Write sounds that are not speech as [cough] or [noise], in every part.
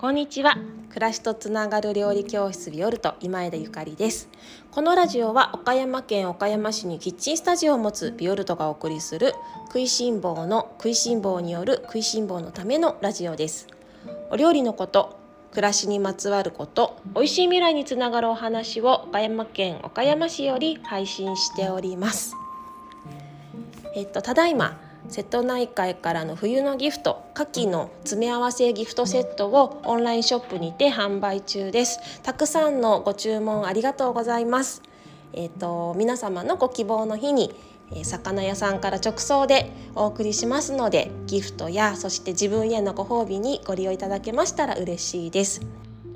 こんにちは。暮らしとつながる料理教室ビオルト今枝ゆかりです。このラジオは岡山県岡山市にキッチンスタジオを持つビオルトがお送りする食いしん坊の食いしん坊による食いしん坊のためのラジオです。お料理のこと暮らしにまつわること美味しい未来につながるお話を岡山県岡山市より配信しております。えっとただいま瀬戸内海からの冬のギフト牡蠣の詰め合わせギフトセットをオンラインショップにて販売中です。たくさんのご注文ありがとうございます。えっ、ー、と皆様のご希望の日に魚屋さんから直送でお送りしますのでギフトやそして自分へのご褒美にご利用いただけましたら嬉しいです。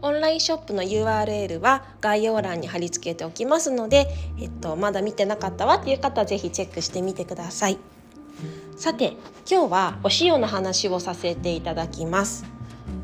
オンラインショップの URL は概要欄に貼り付けておきますので、えっと、まだ見てなかったわっていう方は是非チェックしてみてください。さて今日はお塩の話をさせていただきます。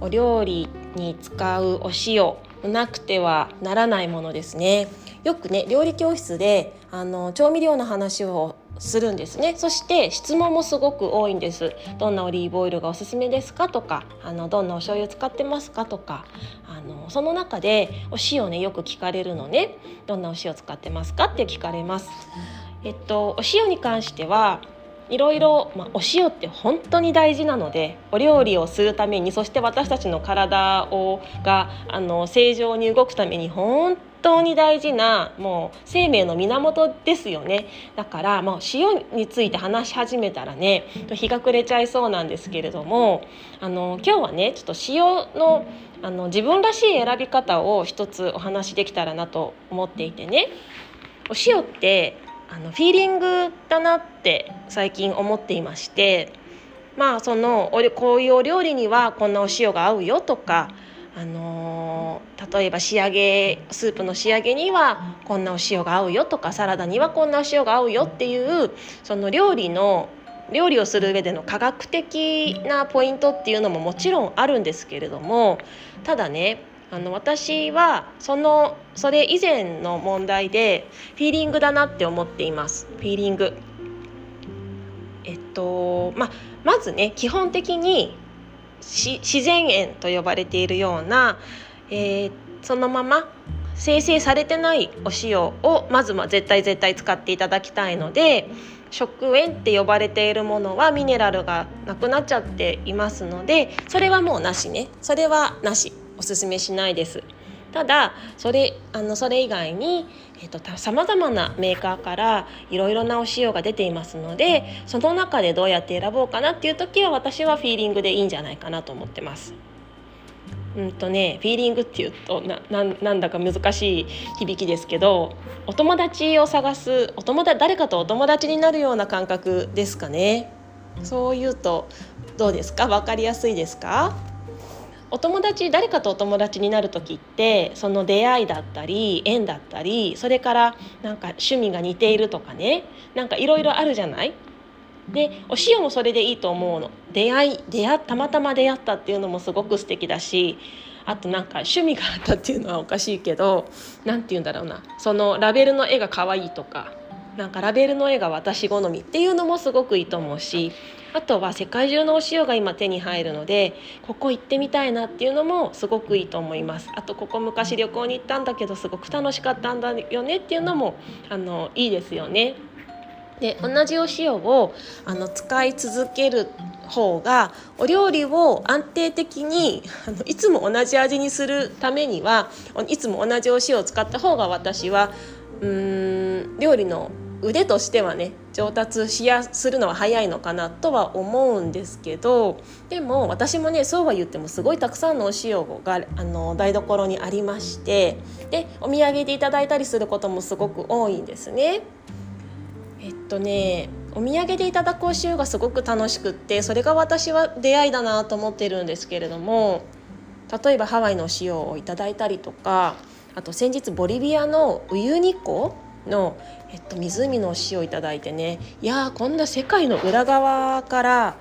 お料理に使うお塩なくてはならないものですね。よくね料理教室であの調味料の話をするんですね。そして質問もすごく多いんです。どんなオリーブオイルがおすすめですかとかあのどんなお醤油使ってますかとかあのその中でお塩ねよく聞かれるのね。どんなお塩使ってますかって聞かれます。えっとお塩に関してはいろいろ、まあ、お塩って本当に大事なのでお料理をするためにそして私たちの体をがあの正常に動くために本当に大事なもう生命の源ですよね。だからもう塩について話し始めたらね日が暮れちゃいそうなんですけれどもあの今日はねちょっと塩のあの自分らしい選び方を一つお話しできたらなと思っていてね。お塩ってあのフィーリングだなって最近思っていましてまあそのこういうお料理にはこんなお塩が合うよとか、あの、例えば仕上げスープの仕上げにはこんなお塩が合うよとかサラダにはこんなお塩が合うよっていうその料理の料理をする上での科学的なポイントっていうのももちろんあるんですけれどもただねあの私はそのそれ以前の問題でフィーリングだなって思っています。フィーリング。えっとままずね基本的に自然塩と呼ばれているような、えー、そのまま生成されてないお塩をまずは絶対絶対使っていただきたいので食塩って呼ばれているものはミネラルがなくなっちゃっていますのでそれはもうなしね。それはなし。おすすめしないです。ただそれあのそれ以外にさまざまなメーカーからいろいろなお塩が出ていますのでその中でどうやって選ぼうかなっていう時は私はフィーリングでいいんじゃないかなと思ってます。うんとね、フィーリングっていうとななんだか難しい響きですけどお友達を探すお友達誰かとお友達になるような感覚ですかねそう言うとどうですか？分かりやすいですか？お友達誰かとお友達になる時ってその出会いだったり縁だったりそれからなんか趣味が似ているとかね。なんかいろいろあるじゃない？でお塩もそれでいいと思うの。出会い出会たまたま出会ったっていうのもすごく素敵だしあとなんか趣味があったっていうのはおかしいけど何て言うんだろうな。そのラベルの絵が可愛いとかなんかラベルの絵が私好みっていうのもすごくいいと思うしあとは世界中のお塩が今手に入るのでここ行ってみたいなっていうのもすごくいいと思います。あとここ昔旅行に行ったんだけどすごく楽しかったんだよねっていうのもあのいいですよね。で同じお塩をあの使い続ける方がお料理を安定的にあのいつも同じ味にするためにはいつも同じお塩を使った方が私はうーん料理の腕としてはね上達しやするのは早いのかなとは思うんですけどでも私もねそうは言ってもすごいたくさんのお塩があの台所にありましてでお土産でいただいたりすることもすごく多いんですね。えっとねお土産でいただくお塩がすごく楽しくってそれが私は出会いだなと思ってるんですけれども例えばハワイのお塩をいただいたりとかあと先日ボリビアのウユニ湖の、えっと、湖のお塩をいただいてねいやこんな世界の裏側から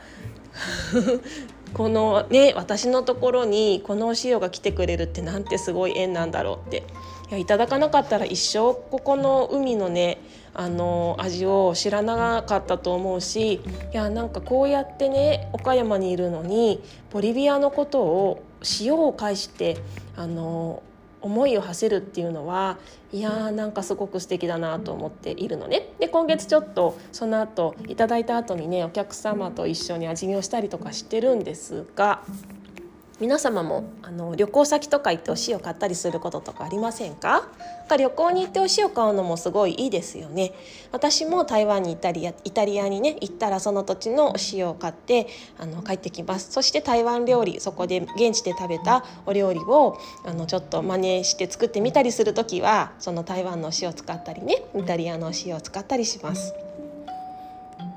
[laughs] このね私のところにこの塩が来てくれるってなんてすごい縁なんだろうって。いやいただかなかったら一生ここの海のねあの味を知らなかったと思うしいやなんかこうやってね岡山にいるのにボリビアのことを塩を介してあの思いを馳せるっていうのはいやーなんかすごく素敵だなと思っているのね。で今月ちょっとその後いただいた後にねお客様と一緒に味見をしたりとかしてるんですが。皆様もあの旅行先とか行ってお塩買ったりすることとかありませんか？か旅行に行ってお塩買うのもすごいいいですよね。私も台湾に行ったりイタリアにね行ったらその土地のお塩を買ってあの帰ってきます。そして台湾料理そこで現地で食べたお料理をあのちょっと真似して作ってみたりする時はその台湾のお塩を使ったりねイタリアのお塩を使ったりします。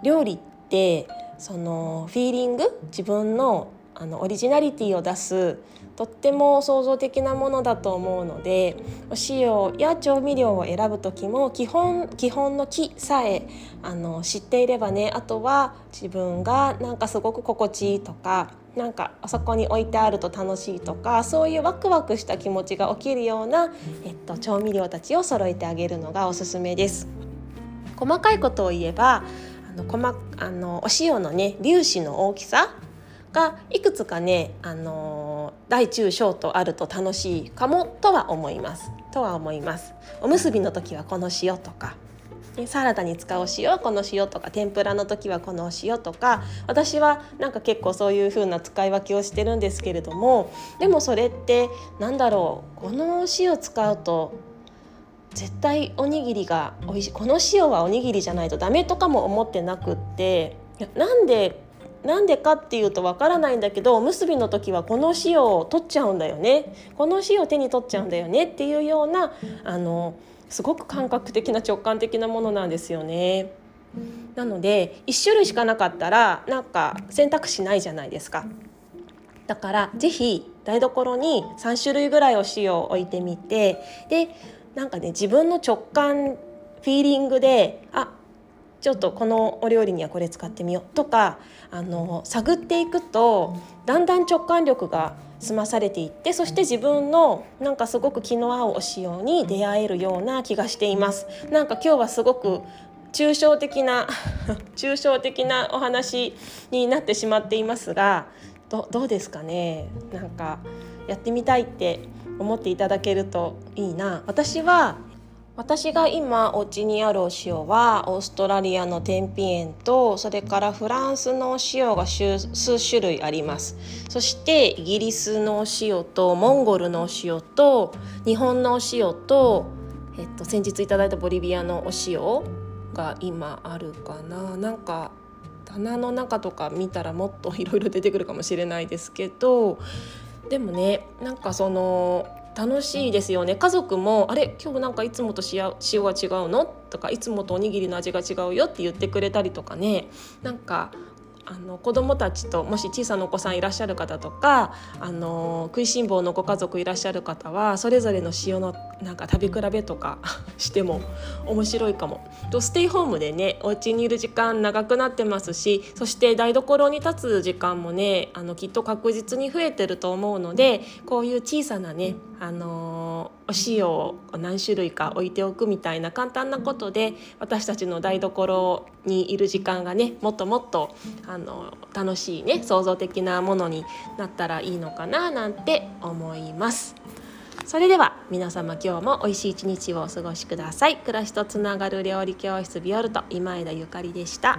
料理ってそのフィーリング？自分のあのオリジナリティを出すとっても創造的なものだと思うのでお塩や調味料を選ぶ時も基本基本の木さえあの知っていればねあとは自分がなんかすごく心地いいとかなんかあそこに置いてあると楽しいとかそういうワクワクした気持ちが起きるような、えっと、調味料たちを揃えてあげるのがおすすめです。細かいことを言えばあの細あのお塩のね粒子の大きさがいくつかね、あの大中小とあると楽しいかもとは思います。とは思います。おむすびの時はこの塩とかサラダに使う塩はこの塩とか天ぷらの時はこの塩とか私はなんか結構そういう風な使い分けをしてるんですけれどもでもそれってなんだろうこの塩使うと絶対おにぎりが美味しいこの塩はおにぎりじゃないとダメとかも思ってなくってなんでなんでかっていうとわからないんだけどおむすびの時はこの塩を取っちゃうんだよねこの塩を手に取っちゃうんだよねっていうようなあのすごく感覚的な直感的なものなんですよね。なので1種類しかなかったらなんか選択肢ないじゃないですか。だから是非台所に3種類ぐらいお塩を置いてみてでなんかね自分の直感フィーリングであちょっとこのお料理にはこれ使ってみようとかあの探っていくとだんだん直感力が済まされていってそして自分のなんかすごく気の合うお塩に出会えるような気がしています。なんか今日はすごく抽象的な [laughs] 抽象的なお話になってしまっていますがどどうですかね？なんかやってみたいって思っていただけるといいな私は私が今お家にあるお塩はオーストラリアの天日塩とそれからフランスのお塩が数種類あります。そしてイギリスのお塩とモンゴルのお塩と日本のお塩と、えっと、先日いただいたボリビアのお塩が今あるかな。なんか棚の中とか見たらもっといろいろ出てくるかもしれないですけどでもねなんかその楽しいですよね。家族も「あれ今日なんかいつもと塩が違うの?」とか「いつもとおにぎりの味が違うよ」って言ってくれたりとかね。なんかあの子どもたちともし小さなお子さんいらっしゃる方とかあの食いしん坊のご家族いらっしゃる方はそれぞれの塩のなんか食べ比べとか [laughs] しても面白いかも。とステイホームでねお家にいる時間長くなってますしそして台所に立つ時間もねあのきっと確実に増えてると思うのでこういう小さなねあのお塩を何種類か置いておくみたいな簡単なことで私たちの台所にいる時間がねもっともっとあの楽しいね創造的なものになったらいいのかななんて思います。それでは皆様今日も美味しい一日をお過ごしください。暮らしとつながる料理教室ビオルト今枝ゆかりでした。